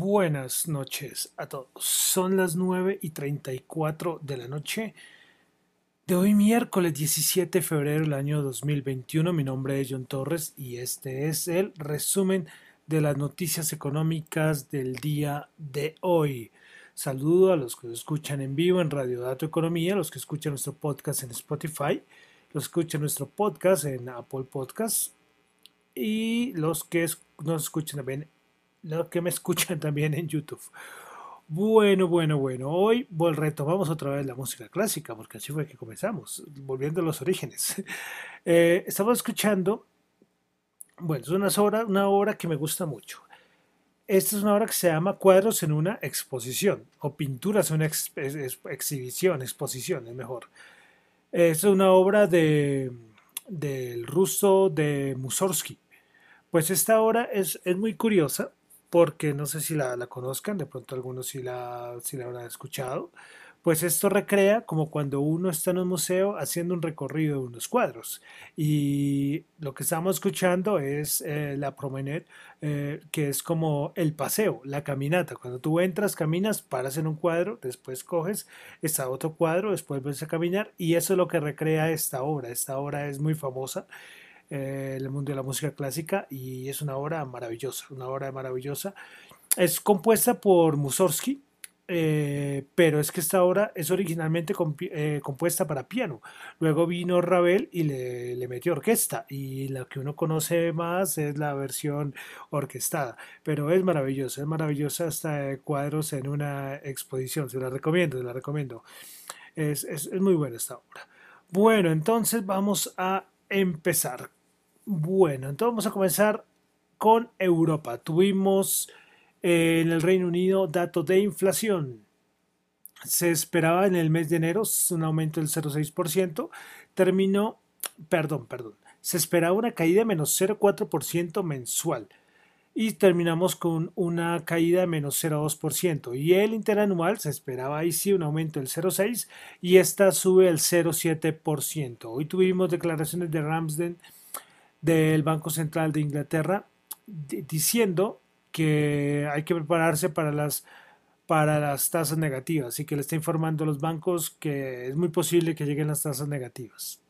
Buenas noches a todos. Son las 9 y 34 de la noche de hoy miércoles 17 de febrero del año 2021. Mi nombre es John Torres y este es el resumen de las noticias económicas del día de hoy. Saludo a los que escuchan en vivo en Radio Dato Economía, los que escuchan nuestro podcast en Spotify, los que escuchan nuestro podcast en Apple Podcasts y los que nos escuchan también los que me escuchan también en YouTube. Bueno, bueno, bueno. Hoy retomamos otra vez la música clásica, porque así fue que comenzamos, volviendo a los orígenes. Eh, estamos escuchando, bueno, es una obra, una obra que me gusta mucho. Esta es una obra que se llama Cuadros en una exposición, o Pinturas en una exhibición, exposición, es mejor. Es una obra de, del ruso de Mussorgsky. Pues esta obra es, es muy curiosa porque no sé si la, conozcan, de pronto algunos sí la, sí la habrán escuchado, pues esto recrea como cuando uno está en un museo haciendo un recorrido de unos cuadros. Y lo que estamos escuchando es eh, la promenade, eh, que es como el paseo, la caminata. Cuando tú entras, caminas, paras en un cuadro, después coges, está otro cuadro, después vuelves a caminar, y eso es lo que recrea esta obra. Esta obra es muy famosa eh, el mundo de la música clásica y es una obra maravillosa, una obra maravillosa. Es compuesta por Mussorgsky, eh, pero es que esta obra es originalmente eh, compuesta para piano. Luego vino Ravel y le, metió orquesta y la que uno conoce más es la versión orquestada, pero es maravillosa, es maravillosa hasta cuadros en una exposición, se la recomiendo, se la recomiendo. Es, es muy buena esta obra. Bueno, entonces vamos a empezar. Bueno, entonces vamos a comenzar con Europa. Tuvimos eh, en el Reino Unido datos de inflación. Se esperaba en el mes de enero un aumento del 0,6%. Terminó, perdón, perdón. Se esperaba una caída de menos 0,4% mensual. Y terminamos con una caída de menos 0,2%. Y el interanual se esperaba ahí sí un aumento del 0,6% y esta sube el 0,7%. Hoy tuvimos declaraciones de Ramsden del Banco Central de Inglaterra diciendo que hay que prepararse para las para las tasas negativas y que le está informando a los bancos que es muy posible que lleguen las tasas negativas.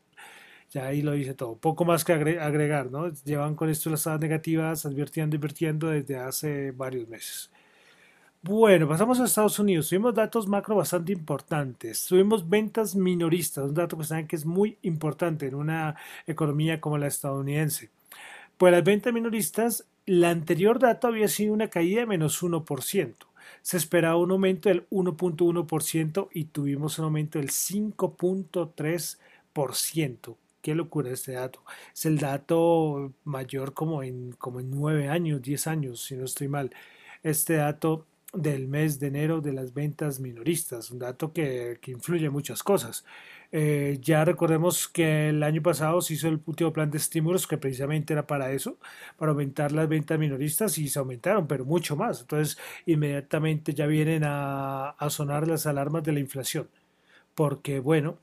Ya ahí lo dice todo. Poco más que agregar, ¿no? Llevan con esto las tasas negativas advirtiendo, invirtiendo desde hace varios meses. Bueno, pasamos a Estados Unidos. Tuvimos datos macro bastante importantes. Tuvimos ventas minoristas, un dato que saben que es muy importante en una economía como la estadounidense. Pues las ventas minoristas, la anterior dato había sido una caída de menos 1%. Se esperaba un aumento del 1.1% y tuvimos un aumento del 5.3%. Qué locura este dato. Es el dato mayor como en, como en 9 años, 10 años, si no estoy mal. Este dato del mes de enero de las ventas minoristas, un dato que, influye en muchas cosas. Eh, ya recordemos que el año pasado se hizo el último plan de estímulos que precisamente era para eso, para aumentar las ventas minoristas y se aumentaron, pero mucho más. Entonces, inmediatamente ya vienen a, a sonar las alarmas de la inflación, porque bueno,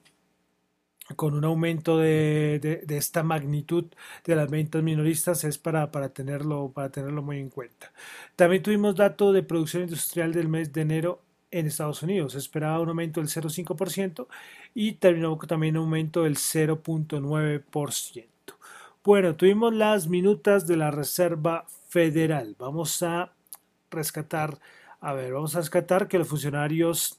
con un aumento de, esta magnitud de las ventas minoristas es para, para, tenerlo, para tenerlo muy en cuenta. También tuvimos dato de producción industrial del mes de enero en Estados Unidos. Se esperaba un aumento del 0,5% y terminó también un aumento del 0,9%. Bueno, tuvimos las minutas de la Reserva Federal. Vamos a rescatar, a ver, vamos a rescatar que los funcionarios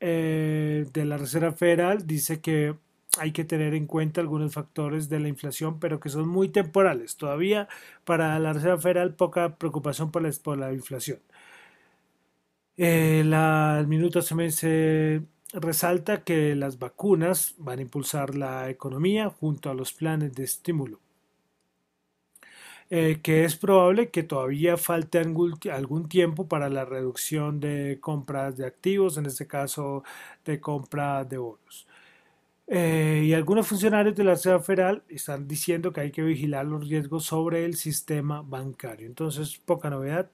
eh, de la Reserva Federal dice que hay que tener en cuenta algunos factores de la inflación, pero que son muy temporales. Todavía para la Reserva Federal poca preocupación por la, inflación. Eh, la, el minuto se, se resalta que las vacunas van a impulsar la economía junto a los planes de estímulo. Eh, que es probable que todavía falte algún, tiempo para la reducción de compras de activos, en este caso de compra de bonos. Eh, y algunos funcionarios de la Reserva Federal están diciendo que hay que vigilar los riesgos sobre el sistema bancario. Entonces, poca novedad.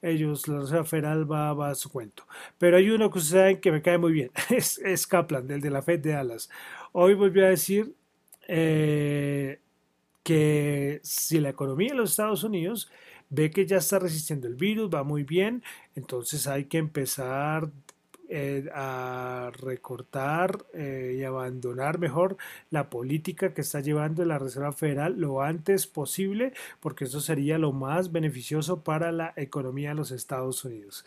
Ellos, la Reserva Federal va, a su cuento. Pero hay uno que ustedes saben que me cae muy bien. Es, Kaplan, del de la Fed de Dallas. Hoy volvió a decir eh, que si la economía de los Estados Unidos ve que ya está resistiendo el virus, va muy bien, entonces hay que empezar eh, a recortar eh, y abandonar mejor la política que está llevando la Reserva Federal lo antes posible, porque eso sería lo más beneficioso para la economía de los Estados Unidos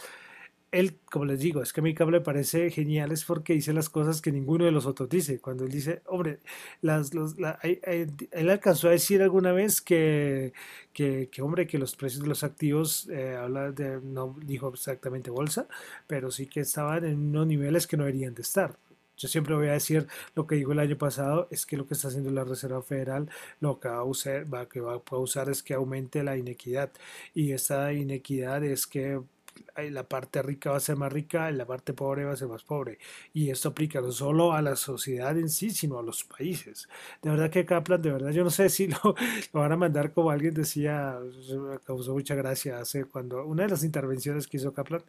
él, como les digo, es que a mí me parece genial, es porque dice las cosas que ninguno de los otros dice. Cuando él dice, hombre, las, los, él alcanzó a decir alguna vez que, que, hombre, que los precios de los activos, eh, habla no dijo exactamente bolsa, pero sí que estaban en unos niveles que no deberían de estar. Yo siempre voy a decir lo que dijo el año pasado, es que lo que está haciendo la Reserva Federal lo que va a usar, va, que va a usar es que aumente la inequidad. Y esa inequidad es que la parte rica va a ser más rica, la parte pobre va a ser más pobre. Y esto aplica no solo a la sociedad en sí, sino a los países. De verdad que Kaplan, de verdad, yo no sé si lo, lo van a mandar como alguien decía, me causó mucha gracia hace cuando una de las intervenciones que hizo Kaplan,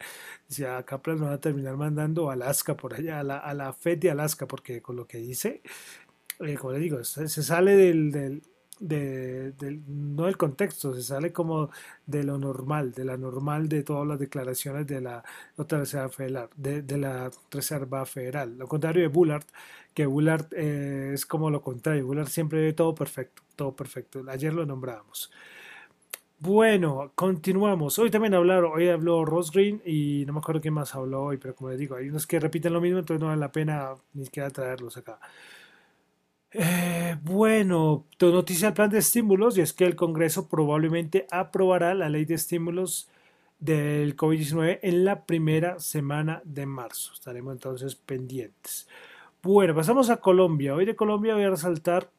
decía, Kaplan nos va a terminar mandando a Alaska por allá, a la, a la FED de Alaska, porque con lo que dice, eh, como le digo, se, sale del de, no del contexto, se sale como de lo normal, de la normal de todas las declaraciones de la otra Reserva Federal, de, la Reserva Federal. Lo contrario de Bullard, que Bullard eh, es como lo contrario, Bullard siempre ve todo perfecto, todo perfecto. Ayer lo nombrábamos. Bueno, continuamos. Hoy también hablaron, hoy habló Ross Green y no me acuerdo quién más habló hoy, pero como les digo, hay unos que repiten lo mismo, entonces no vale la pena ni siquiera traerlos acá. Eh, bueno, noticia del plan de estímulos y es que el Congreso probablemente aprobará la ley de estímulos del COVID-19 en la primera semana de marzo. Estaremos entonces pendientes. Bueno, pasamos a Colombia. Hoy de Colombia voy a resaltar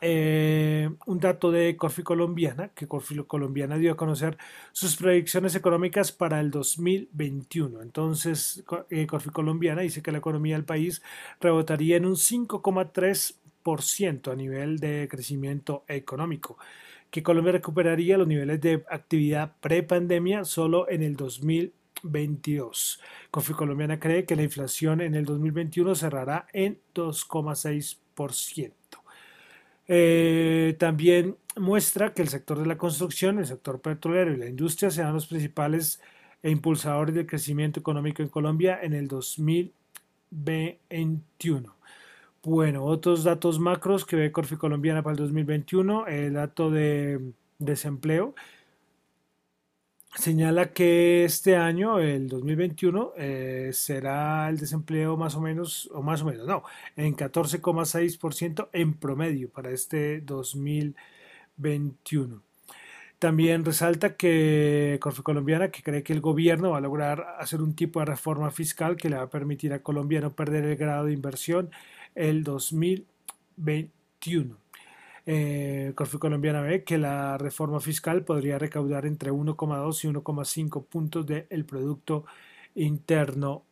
eh, un dato de Corfi Colombiana, que Corfi Colombiana dio a conocer sus predicciones económicas para el 2021. Entonces, eh, Corfi Colombiana dice que la economía del país rebotaría en un 5,3% a nivel de crecimiento económico, que Colombia recuperaría los niveles de actividad pre-pandemia solo en el 2022. Corfi Colombiana cree que la inflación en el 2021 cerrará en 2,6%. Eh, también muestra que el sector de la construcción, el sector petrolero y la industria serán los principales impulsadores del crecimiento económico en Colombia en el 2021. Bueno, otros datos macros que ve Corfi Colombiana para el 2021, el dato de desempleo señala que este año, el 2021, eh, será el desempleo más o menos, o más o menos, no, en 14,6% en promedio para este 2021. También resalta que Corfe Colombiana, que cree que el gobierno va a lograr hacer un tipo de reforma fiscal que le va a permitir a Colombia no perder el grado de inversión el 2021 eh, Corfi Colombiana ve que la reforma fiscal podría recaudar entre 1,2 y 1,5 puntos del Producto Interno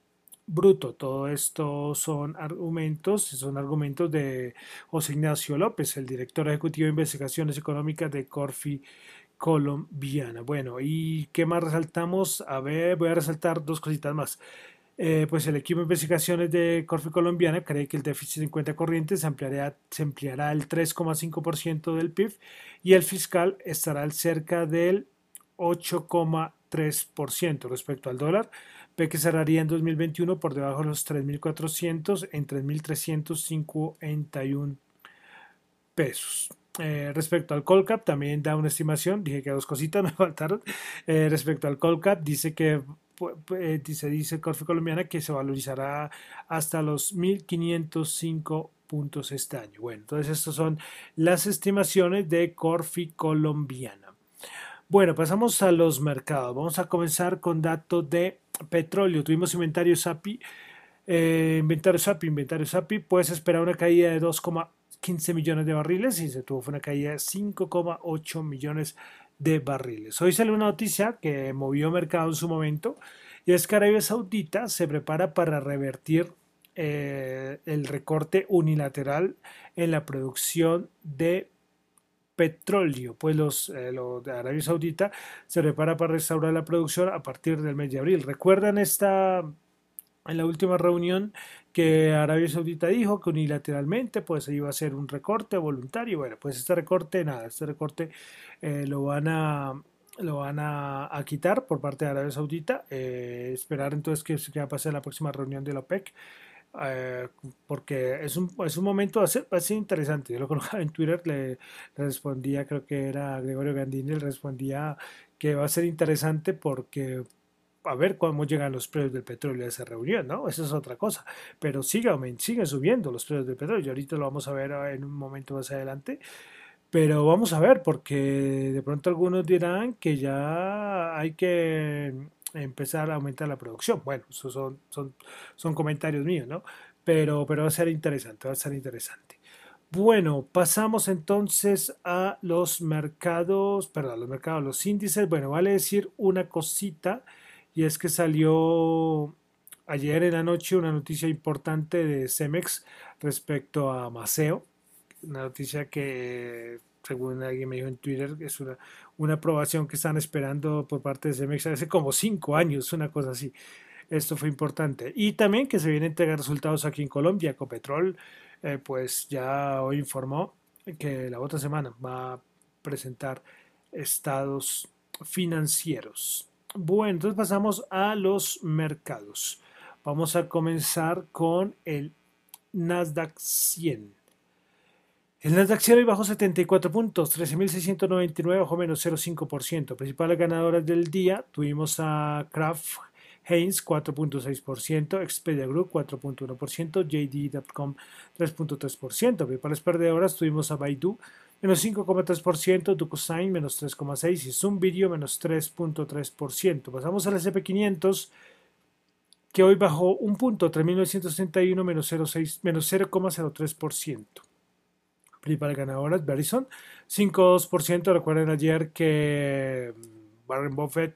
Bruto. Todo esto son argumentos, son argumentos de José Ignacio López, el director ejecutivo de investigaciones económicas de Corfi Colombiana. Bueno, ¿y qué más resaltamos? A ver, voy a resaltar dos cositas más. Eh, pues el equipo de investigaciones de Corfe Colombiana cree que el déficit en cuenta corriente se ampliará, se ampliará al 3,5% del PIB y el fiscal estará al cerca del 8,3% respecto al dólar. Ve que cerraría en 2021 por debajo de los 3.400 en 3.351 pesos. Eh, respecto al Colcap, también da una estimación, dije que dos cositas me faltaron. Eh, respecto al Colcap, dice que eh, dice, dice Corfe Colombiana que se valorizará hasta los 1.505 puntos este año. Bueno, entonces estas son las estimaciones de Corfi Colombiana. Bueno, pasamos a los mercados. Vamos a comenzar con datos de petróleo. Tuvimos inventario SAPI. Eh, inventario SAPI, inventario SAPI. Puedes esperar una caída de 2,15 millones de barriles y se tuvo una caída de 5,8 millones de de barriles. Hoy sale una noticia que movió mercado en su momento y es que Arabia Saudita se prepara para revertir eh, el recorte unilateral en la producción de petróleo. Pues los, eh, de Arabia Saudita se prepara para restaurar la producción a partir del mes de abril. ¿Recuerdan esta en la última reunión que Arabia Saudita dijo que unilateralmente pues iba a ser un recorte voluntario. Bueno, pues este recorte, nada, este recorte eh, lo van a lo van a, quitar por parte de Arabia Saudita. Eh, esperar entonces que, que va a pasar la próxima reunión de la OPEC. Eh, porque es un, es un momento va a, ser, interesante. Yo lo colocaba en Twitter, le, respondía, creo que era Gregorio Gandini, le respondía que va a ser interesante porque a ver cómo llegan los precios del petróleo a esa reunión, ¿no? Esa es otra cosa. Pero sigue, sigue subiendo los precios del petróleo. Y ahorita lo vamos a ver en un momento más adelante. Pero vamos a ver, porque de pronto algunos dirán que ya hay que empezar a aumentar la producción. Bueno, esos son, son, son comentarios míos, ¿no? Pero, pero va a ser interesante, va a ser interesante. Bueno, pasamos entonces a los mercados, perdón, los mercados, los índices. Bueno, vale decir una cosita y es que salió ayer en la noche una noticia importante de Cemex respecto a Maceo, una noticia que según alguien me dijo en Twitter, es una, una aprobación que están esperando por parte de Cemex hace como cinco años, una cosa así. Esto fue importante. Y también que se vienen a entregar resultados aquí en Colombia. Ecopetrol, eh, pues ya hoy informó que la otra semana va a presentar estados financieros. Bueno, entonces pasamos a los mercados. Vamos a comenzar con el Nasdaq 100. El Nasdaq 100 hoy bajó 74 puntos, 13.699 bajo menos 0,5%. Principales ganadoras del día tuvimos a Kraft Heinz 4.6%, Expedia Group 4.1%, JD.com 3.3%. Principales perdedoras tuvimos a Baidu menos 5,3%, DocuSign menos 3,6% y Zoom Video menos 3.3%. Pasamos al SP500 que hoy bajó un punto, 3.961 menos 0,03%. Principales ganadoras, Verizon 5,2%. Recuerden ayer que Warren Buffett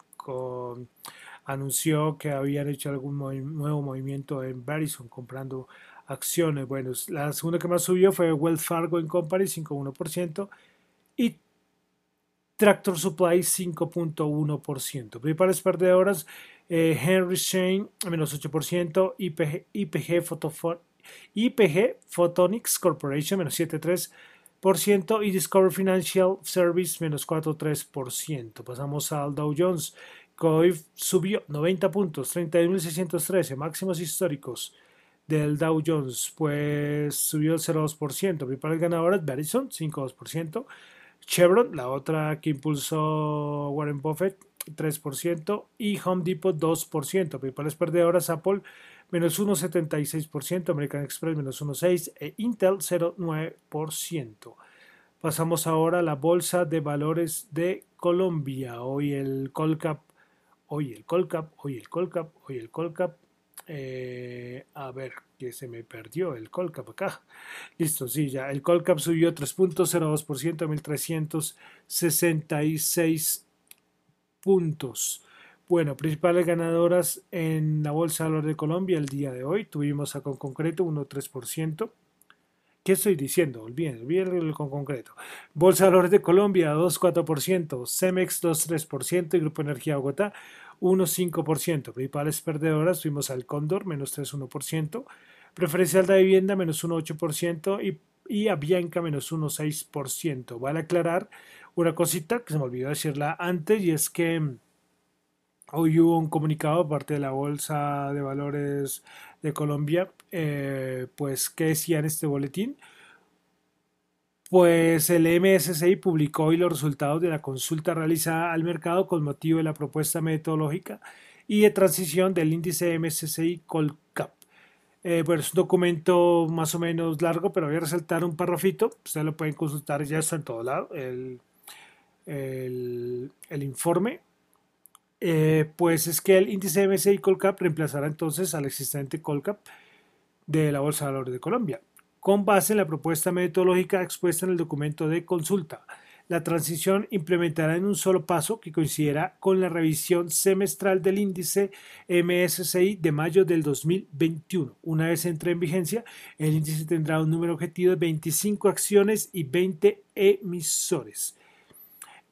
anunció que habían hecho algún nuevo movimiento en Verizon comprando acciones. Bueno, la segunda que más subió fue Wells Fargo en Company 5.1% y Tractor Supply 5.1%. Principales perdedoras, eh, Henry Shane menos 8%, IPG, IPG, IPG Photonics Corporation menos 7.3% y Discover Financial Service menos 4.3%. Pasamos al Dow Jones, hoy subió 90 puntos, 31.613, máximos históricos del Dow Jones, pues subió el 0,2%. Principales ganadoras, Verizon, 5,2%. Chevron, la otra que impulsó Warren Buffett, 3%. Y Home Depot, 2%. Principales perdedoras, Apple, menos 1,76%. American Express, menos 1,6%. E Intel, 0,9%. Pasamos ahora a la Bolsa de Valores de Colombia. Hoy el Colcap, hoy el Colcap, hoy el Colcap, hoy el Colcap eh, a ver, que se me perdió el Colcap acá. Listo, sí, ya. El Colcap subió 3.02% a 1.366 puntos. Bueno, principales ganadoras en la Bolsa de Valores de Colombia el día de hoy. Tuvimos a con concreto 1.3%. ¿Qué estoy diciendo? Olviden, olviden con concreto. Bolsa de Valores de Colombia 2.4%, Cemex 2.3% y Grupo Energía Bogotá 1,5%. Principales perdedoras tuvimos al Cóndor, menos 3,1%. Preferencial de vivienda, menos 1,8%. Y, y a Bianca, menos 1,6%. Vale aclarar una cosita que se me olvidó decirla antes y es que hoy hubo un comunicado parte de la Bolsa de Valores de Colombia, eh, pues que decía en este boletín pues el MSCI publicó hoy los resultados de la consulta realizada al mercado con motivo de la propuesta metodológica y de transición del índice MSCI Colcap. Eh, bueno, es un documento más o menos largo, pero voy a resaltar un parrafito. Ustedes lo pueden consultar, ya está en todo lado, el, informe. Eh, pues es que el índice MSCI Colcap reemplazará entonces al existente Colcap de la Bolsa de Valores de Colombia con base en la propuesta metodológica expuesta en el documento de consulta. La transición implementará en un solo paso que coincidirá con la revisión semestral del índice MSCI de mayo del 2021. Una vez entre en vigencia, el índice tendrá un número objetivo de 25 acciones y 20 emisores.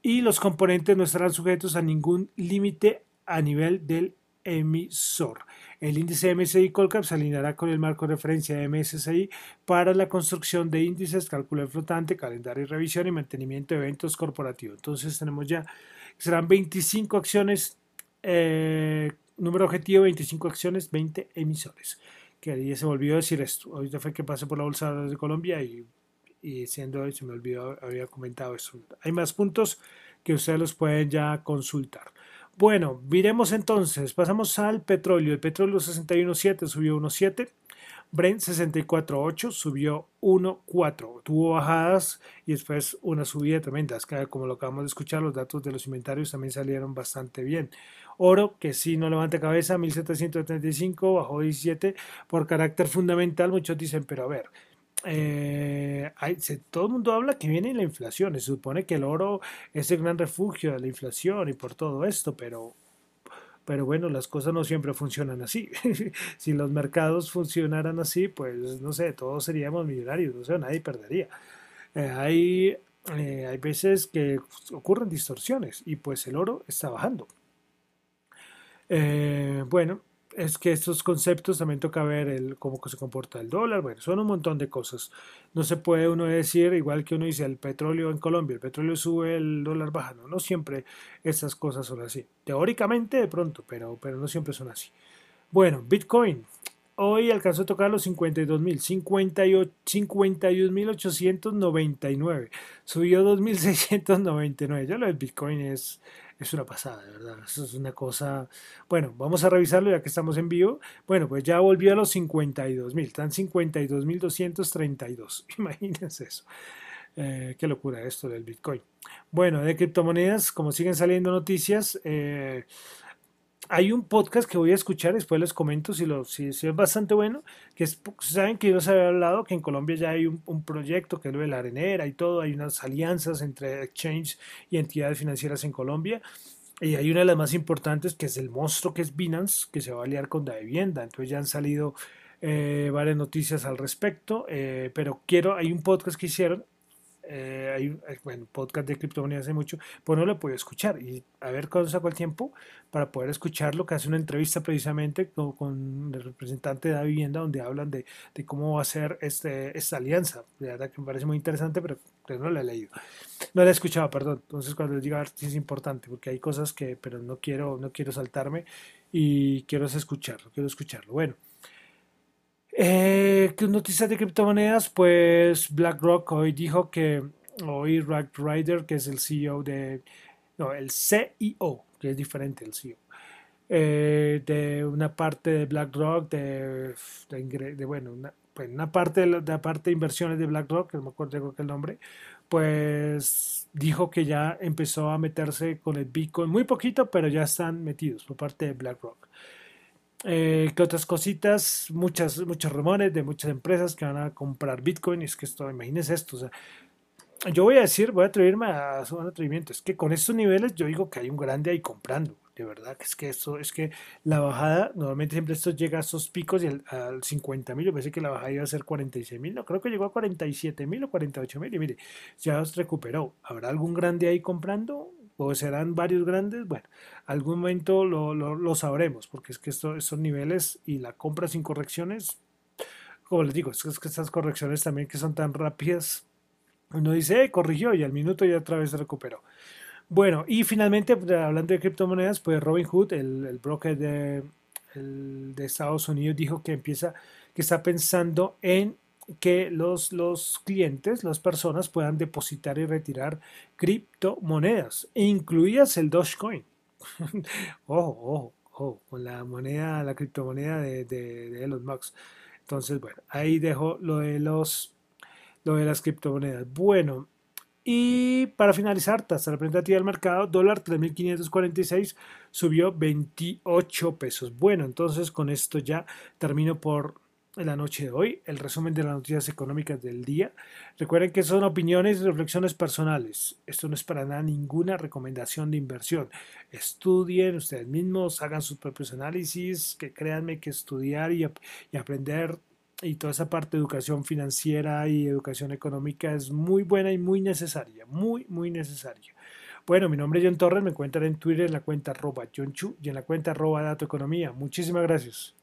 Y los componentes no estarán sujetos a ningún límite a nivel del emisor. El índice MSI Colcap se alineará con el marco de referencia MSCI para la construcción de índices, cálculo de flotante, calendario y revisión y mantenimiento de eventos corporativos. Entonces tenemos ya, serán 25 acciones, eh, número objetivo 25 acciones, 20 emisores. Que ya se me olvidó decir esto. Ahorita fue que pasé por la Bolsa de Colombia y, y siendo se me olvidó, había comentado eso. Hay más puntos que ustedes los pueden ya consultar. Bueno, miremos entonces, pasamos al petróleo. El petróleo 61.7 subió 1.7. Brent 64.8 subió 1.4. Tuvo bajadas y después una subida tremenda. Como lo acabamos de escuchar, los datos de los inventarios también salieron bastante bien. Oro, que sí no levanta cabeza, 1735, bajó 17 por carácter fundamental. Muchos dicen, pero a ver, eh, todo el mundo habla que viene la inflación. Se supone que el oro es el gran refugio de la inflación y por todo esto, pero, pero bueno, las cosas no siempre funcionan así. si los mercados funcionaran así, pues no sé, todos seríamos millonarios, no sé, nadie perdería. Eh, hay, eh, hay veces que ocurren distorsiones y pues el oro está bajando. bueno, es que estos conceptos también toca ver el, cómo se comporta el dólar, bueno, son un montón de cosas. No se puede uno decir, igual que uno dice, el petróleo en Colombia, el petróleo sube, el dólar baja, no, no siempre estas cosas son así. Teóricamente de pronto, pero, pero no siempre son así. Bueno, Bitcoin. Hoy alcanzó a tocar los 52.000, 51.899. Subió 2.699. Ya lo del Bitcoin es, es una pasada, de verdad. Eso es una cosa. Bueno, vamos a revisarlo ya que estamos en vivo. Bueno, pues ya volvió a los 52 mil. Están 52 mil 232. Imagínense eso. Eh, qué locura esto del Bitcoin. Bueno, de criptomonedas, como siguen saliendo noticias, eh, hay un podcast que voy a escuchar, después les comento si, lo, si, es bastante bueno, que es, saben que yo les había hablado que en Colombia ya hay un, proyecto que es lo de la arenera y todo, hay unas alianzas entre exchange y entidades financieras en Colombia. Y hay una de las más importantes que es el monstruo que es Binance, que se va a aliar con la vivienda. Entonces ya han salido eh, varias noticias al respecto, eh, pero quiero, hay un podcast que hicieron eh, hay eh, bueno, podcast de criptomonedas hace mucho, pues no lo puedo escuchar y a ver cuándo saco el tiempo para poder escucharlo, que hace una entrevista precisamente con, el representante de la vivienda donde hablan de, de, cómo va a ser este, esta alianza. De verdad que me parece muy interesante, pero, no la he leído. No la he escuchado, perdón. Entonces cuando les diga sí es importante, porque hay cosas que, pero no quiero, no quiero saltarme y quiero escucharlo, quiero escucharlo. Bueno. Eh, noticias de criptomonedas? Pues BlackRock hoy dijo que, hoy Rack Ryder, que es el CEO de, no, el CEO, que es diferente el CEO, eh, de una parte de BlackRock, de, bueno, una, pues una parte de la, parte de inversiones de BlackRock, que no me acuerdo que el nombre, pues dijo que ya empezó a meterse con el Bitcoin, muy poquito, pero ya están metidos por parte de BlackRock. Eh, que otras cositas, muchas, muchos rumores de muchas empresas que van a comprar Bitcoin. Y es que esto, imagínense esto. O sea, yo voy a decir, voy a atreverme a su atrevimiento. Es que con estos niveles yo digo que hay un grande ahí comprando. De verdad, que es que esto, es que la bajada, normalmente siempre esto llega a esos picos y al, 50 mil. Yo pensé que la bajada iba a ser 46 mil. No, creo que llegó a 47 mil o 48 mil. Y mire, ya se recuperó. ¿Habrá algún grande ahí comprando? O serán varios grandes, bueno, algún momento lo, lo, sabremos, porque es que estos niveles y la compra sin correcciones, como les digo, es que estas correcciones también que son tan rápidas, uno dice, eh, corrigió y al minuto ya otra vez se recuperó. Bueno, y finalmente, pues, hablando de criptomonedas, pues Robinhood, el, el broker de, el, de Estados Unidos, dijo que empieza, que está pensando en que los, los clientes, las personas puedan depositar y retirar criptomonedas, incluidas el Dogecoin. ojo, ojo, ojo, con la moneda, la criptomoneda de, de, de Elon. Entonces, bueno, ahí dejo lo de los lo de las criptomonedas. Bueno, y para finalizar, tasa representativa del mercado, dólar 3.546 subió 28 pesos. Bueno, entonces con esto ya termino por la noche de hoy, el resumen de las noticias económicas del día. Recuerden que son opiniones y reflexiones personales. Esto no es para nada ninguna recomendación de inversión. Estudien ustedes mismos, hagan sus propios análisis, que créanme que estudiar y, y aprender y toda esa parte de educación financiera y educación económica es muy buena y muy necesaria, muy, muy necesaria. Bueno, mi nombre es John Torres, me encuentran en Twitter en la cuenta arroba John Chu y en la cuenta arroba Dato Economía. Muchísimas gracias.